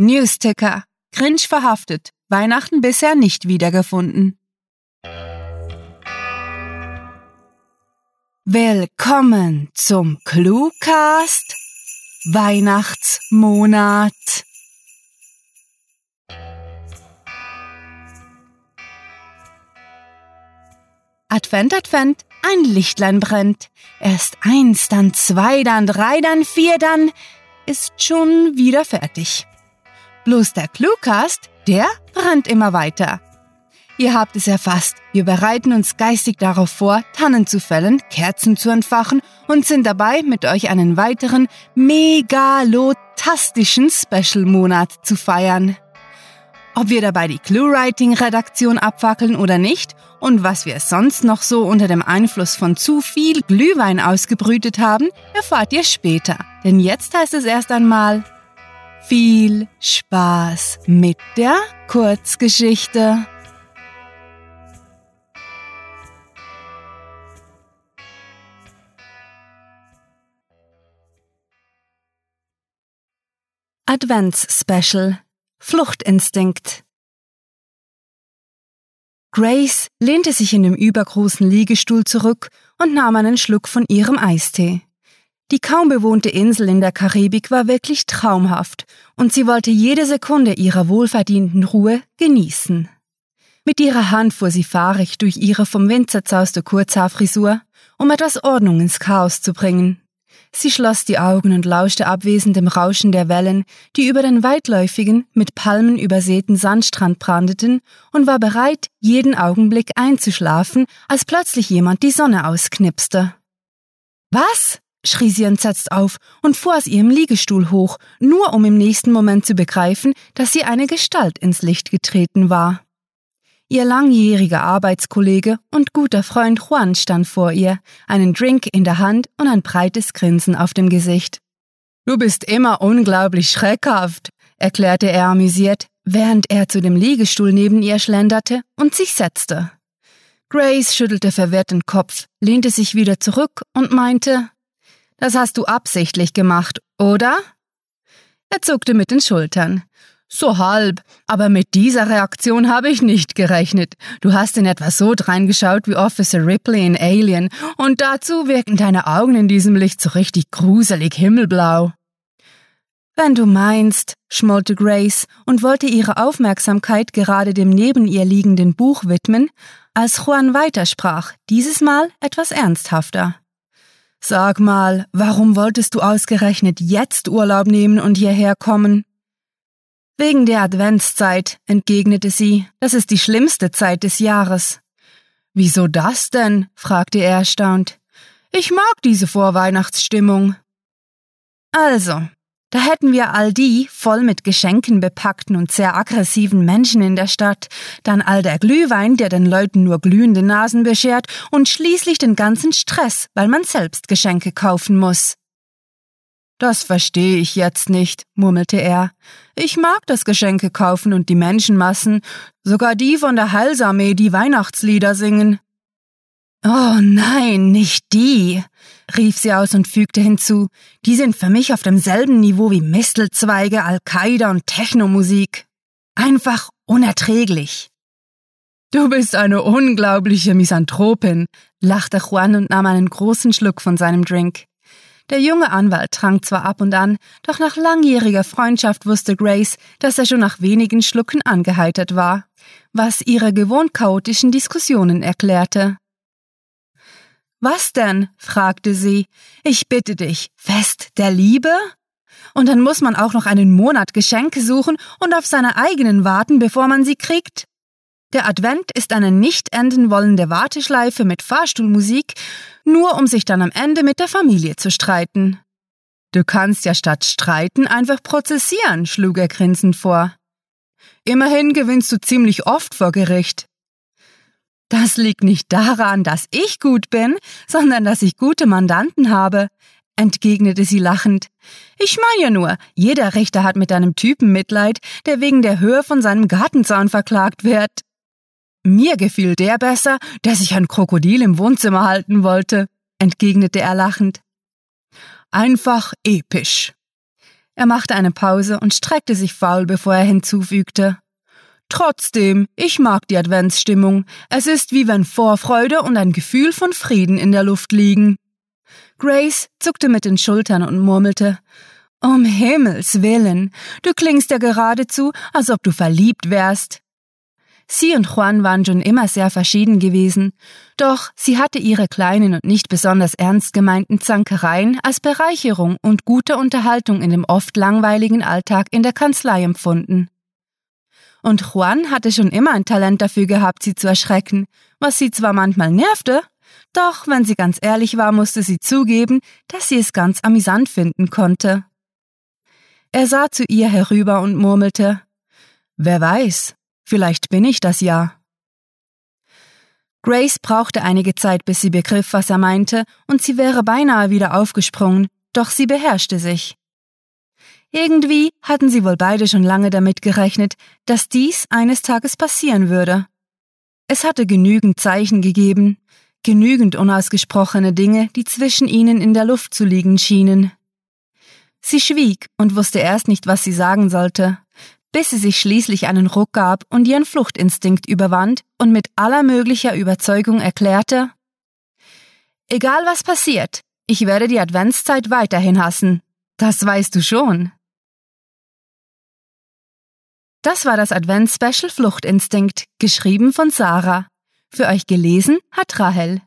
Newsticker. Grinch verhaftet. Weihnachten bisher nicht wiedergefunden. Willkommen zum Cluecast Weihnachtsmonat. Advent, Advent, ein Lichtlein brennt. Erst eins, dann zwei, dann drei, dann vier, dann ist schon wieder fertig. Bloß der Cluecast, der brennt immer weiter. Ihr habt es erfasst. Wir bereiten uns geistig darauf vor, Tannen zu fällen, Kerzen zu entfachen und sind dabei, mit euch einen weiteren megalotastischen Special-Monat zu feiern. Ob wir dabei die Clue-Writing-Redaktion abfackeln oder nicht und was wir sonst noch so unter dem Einfluss von zu viel Glühwein ausgebrütet haben, erfahrt ihr später. Denn jetzt heißt es erst einmal viel Spaß mit der Kurzgeschichte. Advents-Special Fluchtinstinkt Grace lehnte sich in dem übergroßen Liegestuhl zurück und nahm einen Schluck von ihrem Eistee. Die kaum bewohnte Insel in der Karibik war wirklich traumhaft, und sie wollte jede Sekunde ihrer wohlverdienten Ruhe genießen. Mit ihrer Hand fuhr sie fahrig durch ihre vom Wind zerzauste Kurzhaarfrisur, um etwas Ordnung ins Chaos zu bringen. Sie schloss die Augen und lauschte abwesend dem Rauschen der Wellen, die über den weitläufigen, mit Palmen übersäten Sandstrand brandeten, und war bereit, jeden Augenblick einzuschlafen, als plötzlich jemand die Sonne ausknipste. Was? Schrie sie entsetzt auf und fuhr aus ihrem Liegestuhl hoch, nur um im nächsten Moment zu begreifen, dass sie eine Gestalt ins Licht getreten war. Ihr langjähriger Arbeitskollege und guter Freund Juan stand vor ihr, einen Drink in der Hand und ein breites Grinsen auf dem Gesicht. Du bist immer unglaublich schreckhaft, erklärte er amüsiert, während er zu dem Liegestuhl neben ihr schlenderte und sich setzte. Grace schüttelte verwirrt den Kopf, lehnte sich wieder zurück und meinte, das hast du absichtlich gemacht, oder? Er zuckte mit den Schultern. So halb, aber mit dieser Reaktion habe ich nicht gerechnet. Du hast in etwa so dreingeschaut wie Officer Ripley in Alien, und dazu wirken deine Augen in diesem Licht so richtig gruselig himmelblau. Wenn du meinst, schmollte Grace und wollte ihre Aufmerksamkeit gerade dem neben ihr liegenden Buch widmen, als Juan weitersprach, dieses Mal etwas ernsthafter. Sag mal, warum wolltest du ausgerechnet jetzt Urlaub nehmen und hierher kommen? Wegen der Adventszeit, entgegnete sie, das ist die schlimmste Zeit des Jahres. Wieso das denn? fragte er erstaunt. Ich mag diese Vorweihnachtsstimmung. Also, da hätten wir all die voll mit Geschenken bepackten und sehr aggressiven Menschen in der Stadt, dann all der Glühwein, der den Leuten nur glühende Nasen beschert, und schließlich den ganzen Stress, weil man selbst Geschenke kaufen muss. Das verstehe ich jetzt nicht, murmelte er. Ich mag das Geschenke kaufen und die Menschenmassen, sogar die von der Heilsarmee, die Weihnachtslieder singen. Oh nein, nicht die, rief sie aus und fügte hinzu. Die sind für mich auf demselben Niveau wie Mistelzweige, Al-Qaida und Technomusik. Einfach unerträglich. Du bist eine unglaubliche Misanthropin, lachte Juan und nahm einen großen Schluck von seinem Drink. Der junge Anwalt trank zwar ab und an, doch nach langjähriger Freundschaft wusste Grace, dass er schon nach wenigen Schlucken angeheitert war, was ihre gewohnt chaotischen Diskussionen erklärte. Was denn? fragte sie. Ich bitte dich, Fest der Liebe? Und dann muss man auch noch einen Monat Geschenke suchen und auf seine eigenen warten, bevor man sie kriegt? Der Advent ist eine nicht enden wollende Warteschleife mit Fahrstuhlmusik, nur um sich dann am Ende mit der Familie zu streiten. Du kannst ja statt streiten einfach prozessieren, schlug er grinsend vor. Immerhin gewinnst du ziemlich oft vor Gericht. Das liegt nicht daran, dass ich gut bin, sondern dass ich gute Mandanten habe, entgegnete sie lachend. Ich meine ja nur, jeder Richter hat mit einem Typen Mitleid, der wegen der Höhe von seinem Gartenzaun verklagt wird. Mir gefiel der besser, der sich ein Krokodil im Wohnzimmer halten wollte, entgegnete er lachend. Einfach episch. Er machte eine Pause und streckte sich faul, bevor er hinzufügte. Trotzdem, ich mag die Adventsstimmung. Es ist wie wenn Vorfreude und ein Gefühl von Frieden in der Luft liegen. Grace zuckte mit den Schultern und murmelte Um Himmels willen, du klingst ja geradezu, als ob du verliebt wärst. Sie und Juan waren schon immer sehr verschieden gewesen, doch sie hatte ihre kleinen und nicht besonders ernst gemeinten Zankereien als Bereicherung und gute Unterhaltung in dem oft langweiligen Alltag in der Kanzlei empfunden. Und Juan hatte schon immer ein Talent dafür gehabt, sie zu erschrecken, was sie zwar manchmal nervte, doch wenn sie ganz ehrlich war, musste sie zugeben, dass sie es ganz amüsant finden konnte. Er sah zu ihr herüber und murmelte Wer weiß, Vielleicht bin ich das ja. Grace brauchte einige Zeit, bis sie begriff, was er meinte, und sie wäre beinahe wieder aufgesprungen, doch sie beherrschte sich. Irgendwie hatten sie wohl beide schon lange damit gerechnet, dass dies eines Tages passieren würde. Es hatte genügend Zeichen gegeben, genügend unausgesprochene Dinge, die zwischen ihnen in der Luft zu liegen schienen. Sie schwieg und wusste erst nicht, was sie sagen sollte bis sie sich schließlich einen Ruck gab und ihren Fluchtinstinkt überwand und mit aller möglicher Überzeugung erklärte Egal was passiert, ich werde die Adventszeit weiterhin hassen. Das weißt du schon. Das war das Advents-Special Fluchtinstinkt, geschrieben von Sarah. Für euch gelesen hat Rahel.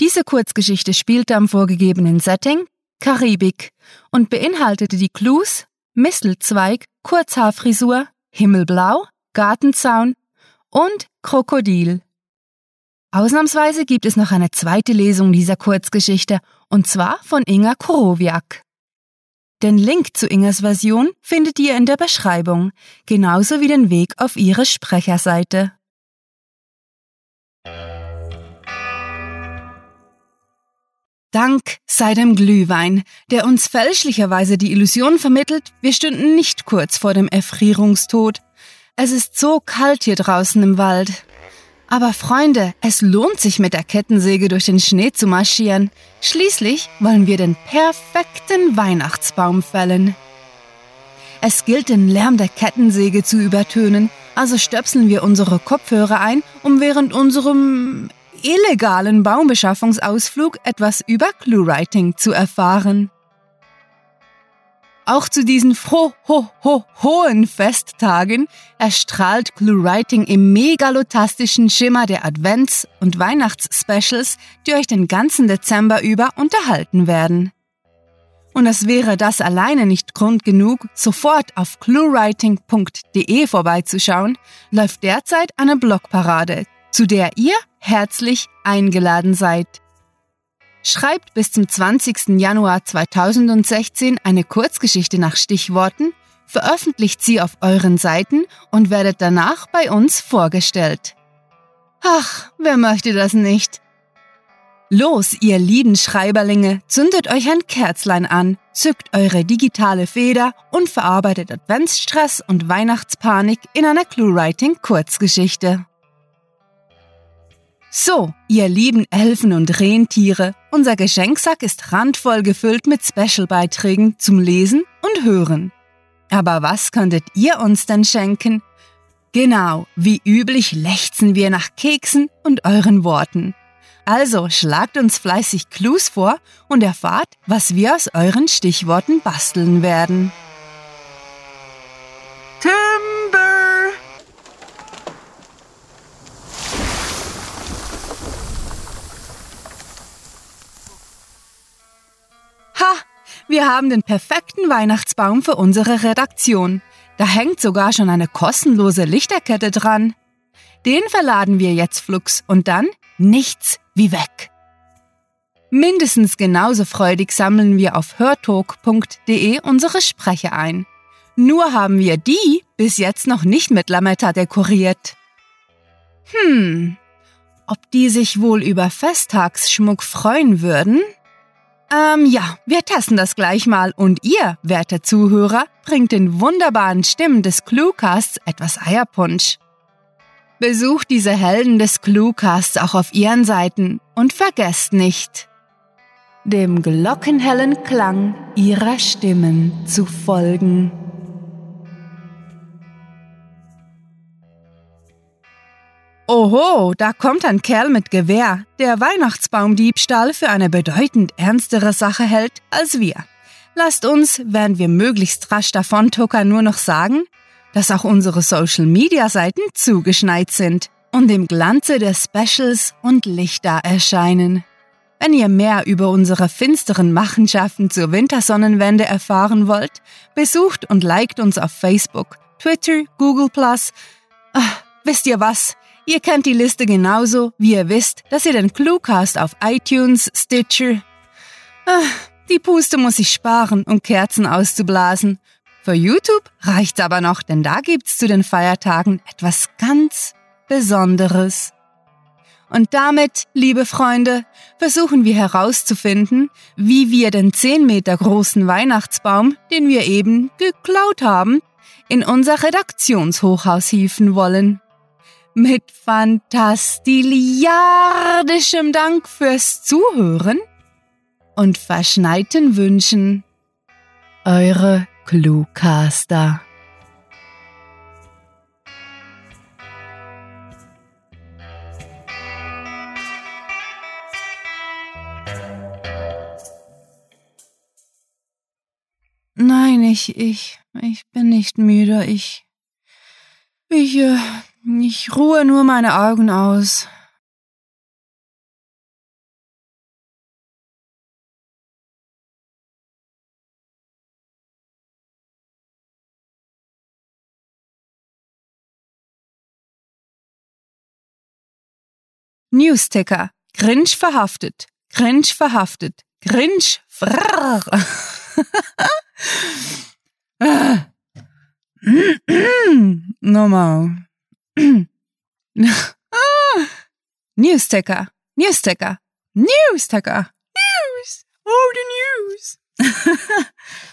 Diese Kurzgeschichte spielte am vorgegebenen Setting Karibik und beinhaltete die Clues Mistelzweig, Kurzhaarfrisur, Himmelblau, Gartenzaun und Krokodil. Ausnahmsweise gibt es noch eine zweite Lesung dieser Kurzgeschichte, und zwar von Inga Korowiak. Den Link zu Ingas Version findet ihr in der Beschreibung, genauso wie den Weg auf ihre Sprecherseite. Dank sei dem Glühwein, der uns fälschlicherweise die Illusion vermittelt, wir stünden nicht kurz vor dem Erfrierungstod. Es ist so kalt hier draußen im Wald. Aber Freunde, es lohnt sich mit der Kettensäge durch den Schnee zu marschieren. Schließlich wollen wir den perfekten Weihnachtsbaum fällen. Es gilt den Lärm der Kettensäge zu übertönen, also stöpseln wir unsere Kopfhörer ein, um während unserem illegalen Baumbeschaffungsausflug etwas über Cluewriting zu erfahren. Auch zu diesen froh, ho, ho, hohen Festtagen erstrahlt Cluewriting im megalotastischen Schimmer der Advents- und Weihnachtsspecials, die euch den ganzen Dezember über unterhalten werden. Und es wäre das alleine nicht Grund genug, sofort auf cluewriting.de vorbeizuschauen, läuft derzeit eine Blogparade, zu der ihr herzlich eingeladen seid. Schreibt bis zum 20. Januar 2016 eine Kurzgeschichte nach Stichworten, veröffentlicht sie auf euren Seiten und werdet danach bei uns vorgestellt. Ach, wer möchte das nicht? Los, ihr lieben Schreiberlinge, zündet euch ein Kerzlein an, zückt eure digitale Feder und verarbeitet Adventsstress und Weihnachtspanik in einer Cluewriting-Kurzgeschichte. So, ihr lieben Elfen und Rentiere, unser Geschenksack ist randvoll gefüllt mit Special-Beiträgen zum Lesen und Hören. Aber was könntet ihr uns denn schenken? Genau, wie üblich lechzen wir nach Keksen und euren Worten. Also schlagt uns fleißig Clues vor und erfahrt, was wir aus euren Stichworten basteln werden. Wir haben den perfekten Weihnachtsbaum für unsere Redaktion. Da hängt sogar schon eine kostenlose Lichterkette dran. Den verladen wir jetzt flugs und dann nichts wie weg. Mindestens genauso freudig sammeln wir auf hörtalk.de unsere Sprecher ein. Nur haben wir die bis jetzt noch nicht mit Lametta dekoriert. Hm, ob die sich wohl über Festtagsschmuck freuen würden? Ähm, ja, wir testen das gleich mal und ihr, werte Zuhörer, bringt den wunderbaren Stimmen des Cluecasts etwas Eierpunsch. Besucht diese Helden des Cluecasts auch auf ihren Seiten und vergesst nicht. dem glockenhellen Klang ihrer Stimmen zu folgen. Oho, da kommt ein Kerl mit Gewehr, der Weihnachtsbaumdiebstahl für eine bedeutend ernstere Sache hält als wir. Lasst uns, während wir möglichst rasch davontuckern, nur noch sagen, dass auch unsere Social-Media-Seiten zugeschneit sind und im Glanze der Specials und Lichter erscheinen. Wenn ihr mehr über unsere finsteren Machenschaften zur Wintersonnenwende erfahren wollt, besucht und liked uns auf Facebook, Twitter, Google Ach, wisst ihr was? Ihr kennt die Liste genauso, wie ihr wisst, dass ihr den Cluecast auf iTunes, Stitcher. Ah, die Puste muss ich sparen, um Kerzen auszublasen. Für YouTube reicht's aber noch, denn da gibt's zu den Feiertagen etwas ganz Besonderes. Und damit, liebe Freunde, versuchen wir herauszufinden, wie wir den 10 Meter großen Weihnachtsbaum, den wir eben geklaut haben, in unser Redaktionshochhaus hieven wollen. Mit fantastiliardischem Dank fürs Zuhören und verschneiten Wünschen. Eure Cluecaster. Nein, ich, ich, ich bin nicht müde. Ich, ich, äh, ich ruhe nur meine Augen aus. Newsticker. Grinch verhaftet. Grinch verhaftet. Grinch. Frrr. Nochmal. Newsticker. Newsticker. Newsticker. News. Oh, the news.